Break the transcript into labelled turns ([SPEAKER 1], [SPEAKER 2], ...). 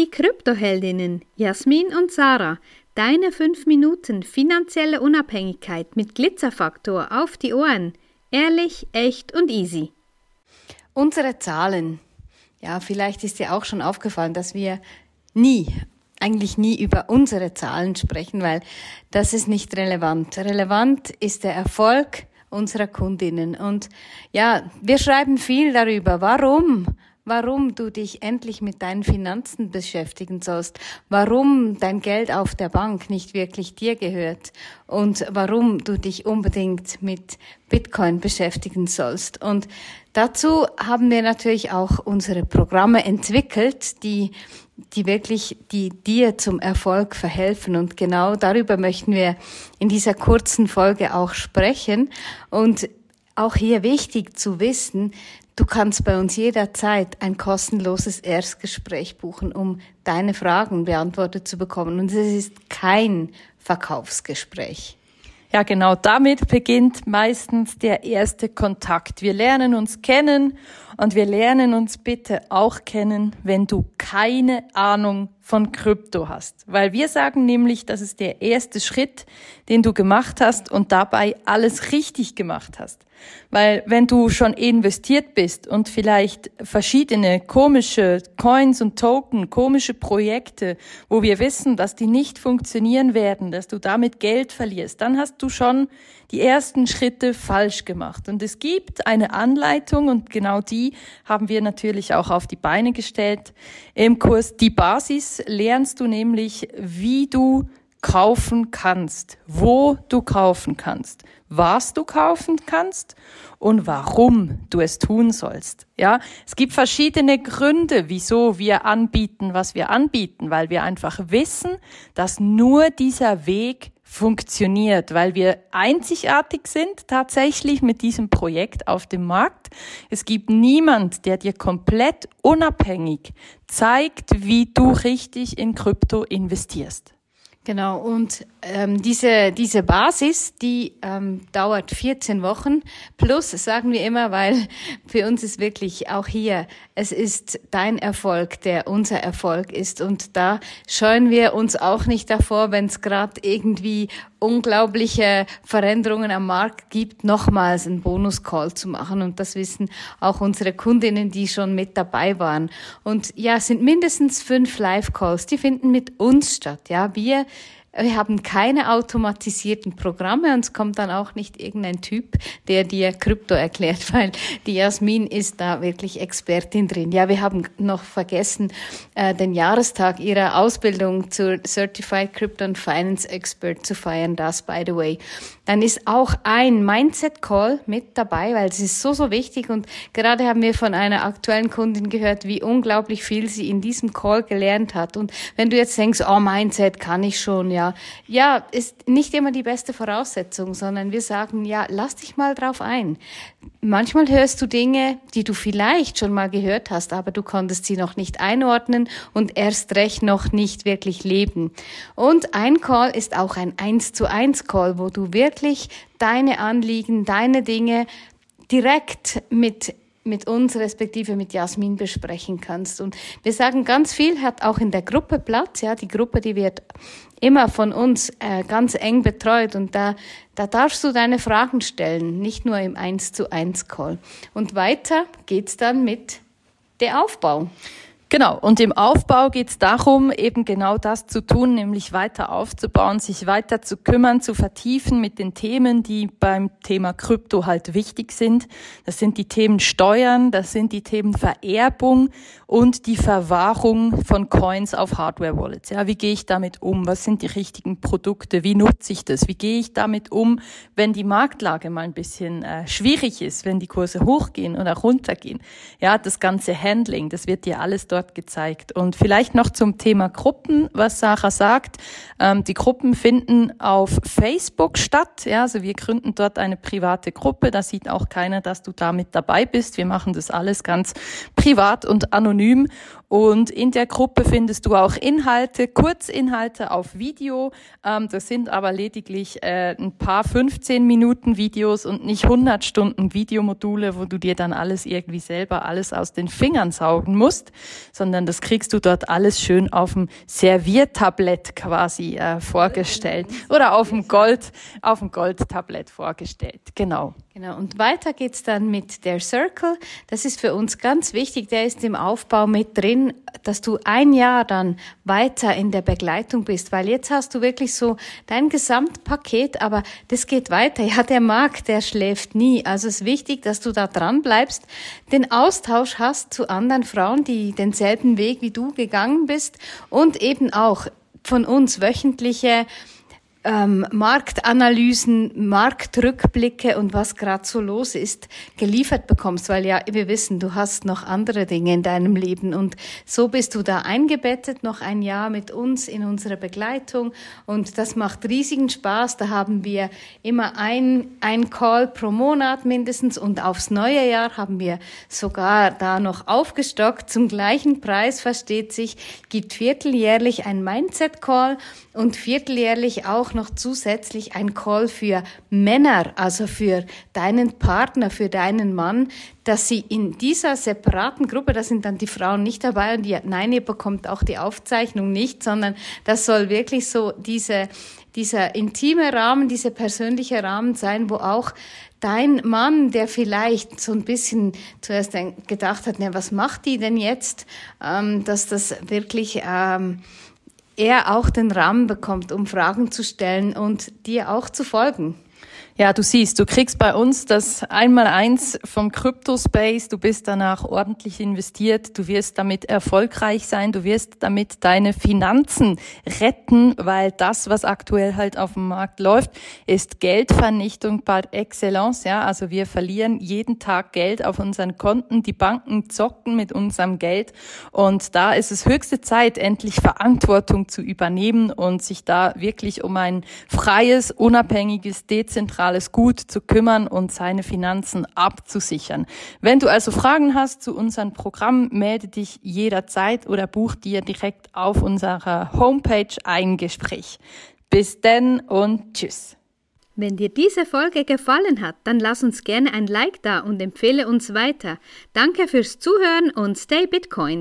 [SPEAKER 1] Die Kryptoheldinnen Jasmin und Sarah, deine 5 Minuten finanzielle Unabhängigkeit mit Glitzerfaktor auf die Ohren. Ehrlich, echt und easy.
[SPEAKER 2] Unsere Zahlen. Ja, vielleicht ist dir auch schon aufgefallen, dass wir nie, eigentlich nie über unsere Zahlen sprechen, weil das ist nicht relevant. Relevant ist der Erfolg unserer Kundinnen. Und ja, wir schreiben viel darüber. Warum? Warum du dich endlich mit deinen Finanzen beschäftigen sollst, warum dein Geld auf der Bank nicht wirklich dir gehört und warum du dich unbedingt mit Bitcoin beschäftigen sollst. Und dazu haben wir natürlich auch unsere Programme entwickelt, die die wirklich, die dir zum Erfolg verhelfen. Und genau darüber möchten wir in dieser kurzen Folge auch sprechen. Und auch hier wichtig zu wissen, Du kannst bei uns jederzeit ein kostenloses Erstgespräch buchen, um deine Fragen beantwortet zu bekommen. Und es ist kein Verkaufsgespräch.
[SPEAKER 3] Ja, genau. Damit beginnt meistens der erste Kontakt. Wir lernen uns kennen und wir lernen uns bitte auch kennen, wenn du keine Ahnung von Krypto hast. Weil wir sagen nämlich, das ist der erste Schritt, den du gemacht hast und dabei alles richtig gemacht hast. Weil wenn du schon investiert bist und vielleicht verschiedene komische Coins und Token, komische Projekte, wo wir wissen, dass die nicht funktionieren werden, dass du damit Geld verlierst, dann hast du schon die ersten Schritte falsch gemacht. Und es gibt eine Anleitung und genau die haben wir natürlich auch auf die Beine gestellt. Im Kurs Die Basis lernst du nämlich, wie du kaufen kannst, wo du kaufen kannst, was du kaufen kannst und warum du es tun sollst. Ja, es gibt verschiedene Gründe, wieso wir anbieten, was wir anbieten, weil wir einfach wissen, dass nur dieser Weg funktioniert, weil wir einzigartig sind tatsächlich mit diesem Projekt auf dem Markt. Es gibt niemand, der dir komplett unabhängig zeigt, wie du richtig in Krypto investierst.
[SPEAKER 2] Genau, und ähm, diese, diese Basis, die ähm, dauert 14 Wochen plus, sagen wir immer, weil für uns ist wirklich auch hier, es ist dein Erfolg, der unser Erfolg ist. Und da scheuen wir uns auch nicht davor, wenn es gerade irgendwie unglaubliche Veränderungen am Markt gibt, nochmals einen Bonus-Call zu machen. Und das wissen auch unsere Kundinnen, die schon mit dabei waren. Und ja, es sind mindestens fünf Live-Calls, die finden mit uns statt. Ja, wir wir haben keine automatisierten Programme und es kommt dann auch nicht irgendein Typ, der dir Krypto erklärt, weil die Jasmin ist da wirklich Expertin drin. Ja, wir haben noch vergessen, äh, den Jahrestag ihrer Ausbildung zur Certified Crypto and Finance Expert zu feiern. Das, by the way. Dann ist auch ein Mindset Call mit dabei, weil es ist so, so wichtig. Und gerade haben wir von einer aktuellen Kundin gehört, wie unglaublich viel sie in diesem Call gelernt hat. Und wenn du jetzt denkst, oh, Mindset kann ich schon, ja, ja. Ja, ist nicht immer die beste Voraussetzung, sondern wir sagen, ja, lass dich mal drauf ein. Manchmal hörst du Dinge, die du vielleicht schon mal gehört hast, aber du konntest sie noch nicht einordnen und erst recht noch nicht wirklich leben. Und ein Call ist auch ein eins zu eins Call, wo du wirklich deine Anliegen, deine Dinge direkt mit mit uns respektive mit Jasmin besprechen kannst. Und wir sagen ganz viel, hat auch in der Gruppe Platz. Ja, die Gruppe, die wird immer von uns äh, ganz eng betreut und da, da darfst du deine Fragen stellen, nicht nur im 1 zu 1 Call. Und weiter geht's dann mit der Aufbau.
[SPEAKER 3] Genau, und im Aufbau geht es darum, eben genau das zu tun, nämlich weiter aufzubauen, sich weiter zu kümmern, zu vertiefen mit den Themen, die beim Thema Krypto halt wichtig sind. Das sind die Themen Steuern, das sind die Themen Vererbung und die Verwahrung von Coins auf Hardware-Wallets. Ja, wie gehe ich damit um? Was sind die richtigen Produkte? Wie nutze ich das? Wie gehe ich damit um, wenn die Marktlage mal ein bisschen äh, schwierig ist, wenn die Kurse hochgehen oder runtergehen? Ja, das ganze Handling, das wird dir alles dort dort gezeigt. Und vielleicht noch zum Thema Gruppen, was Sarah sagt. Ähm, die Gruppen finden auf Facebook statt. Ja, also wir gründen dort eine private Gruppe. Da sieht auch keiner, dass du da mit dabei bist. Wir machen das alles ganz privat und anonym. Und in der Gruppe findest du auch Inhalte, Kurzinhalte auf Video. Ähm, das sind aber lediglich äh, ein paar 15 Minuten Videos und nicht 100 Stunden Videomodule, wo du dir dann alles irgendwie selber alles aus den Fingern saugen musst, sondern das kriegst du dort alles schön auf dem Serviertablett quasi äh, vorgestellt oder auf dem Gold, auf dem Goldtablett vorgestellt. Genau.
[SPEAKER 2] Genau. Und weiter geht's dann mit der Circle. Das ist für uns ganz wichtig. Der ist im Aufbau mit drin, dass du ein Jahr dann weiter in der Begleitung bist, weil jetzt hast du wirklich so dein Gesamtpaket, aber das geht weiter. Ja, der Markt, der schläft nie. Also es ist wichtig, dass du da dran bleibst, den Austausch hast zu anderen Frauen, die denselben Weg wie du gegangen bist und eben auch von uns wöchentliche ähm, Marktanalysen, Marktrückblicke und was gerade so los ist, geliefert bekommst, weil ja, wir wissen, du hast noch andere Dinge in deinem Leben. Und so bist du da eingebettet, noch ein Jahr mit uns in unserer Begleitung. Und das macht riesigen Spaß. Da haben wir immer ein, ein Call pro Monat mindestens. Und aufs neue Jahr haben wir sogar da noch aufgestockt. Zum gleichen Preis, versteht sich, gibt vierteljährlich ein Mindset-Call und vierteljährlich auch noch zusätzlich ein Call für Männer, also für deinen Partner, für deinen Mann, dass sie in dieser separaten Gruppe, da sind dann die Frauen nicht dabei und die, nein, ihr bekommt auch die Aufzeichnung nicht, sondern das soll wirklich so diese, dieser intime Rahmen, dieser persönliche Rahmen sein, wo auch dein Mann, der vielleicht so ein bisschen zuerst gedacht hat, na, was macht die denn jetzt, ähm, dass das wirklich ähm, er auch den Rahmen bekommt, um Fragen zu stellen und dir auch zu folgen.
[SPEAKER 3] Ja, du siehst, du kriegst bei uns das Einmaleins vom Crypto-Space, du bist danach ordentlich investiert, du wirst damit erfolgreich sein, du wirst damit deine Finanzen retten, weil das, was aktuell halt auf dem Markt läuft, ist Geldvernichtung par excellence, ja, also wir verlieren jeden Tag Geld auf unseren Konten, die Banken zocken mit unserem Geld. Und da ist es höchste Zeit, endlich Verantwortung zu übernehmen und sich da wirklich um ein freies, unabhängiges, dezentrales alles gut zu kümmern und seine Finanzen abzusichern. Wenn du also Fragen hast zu unserem Programm, melde dich jederzeit oder buch dir direkt auf unserer Homepage ein Gespräch. Bis denn und tschüss.
[SPEAKER 1] Wenn dir diese Folge gefallen hat, dann lass uns gerne ein Like da und empfehle uns weiter. Danke fürs Zuhören und stay Bitcoin.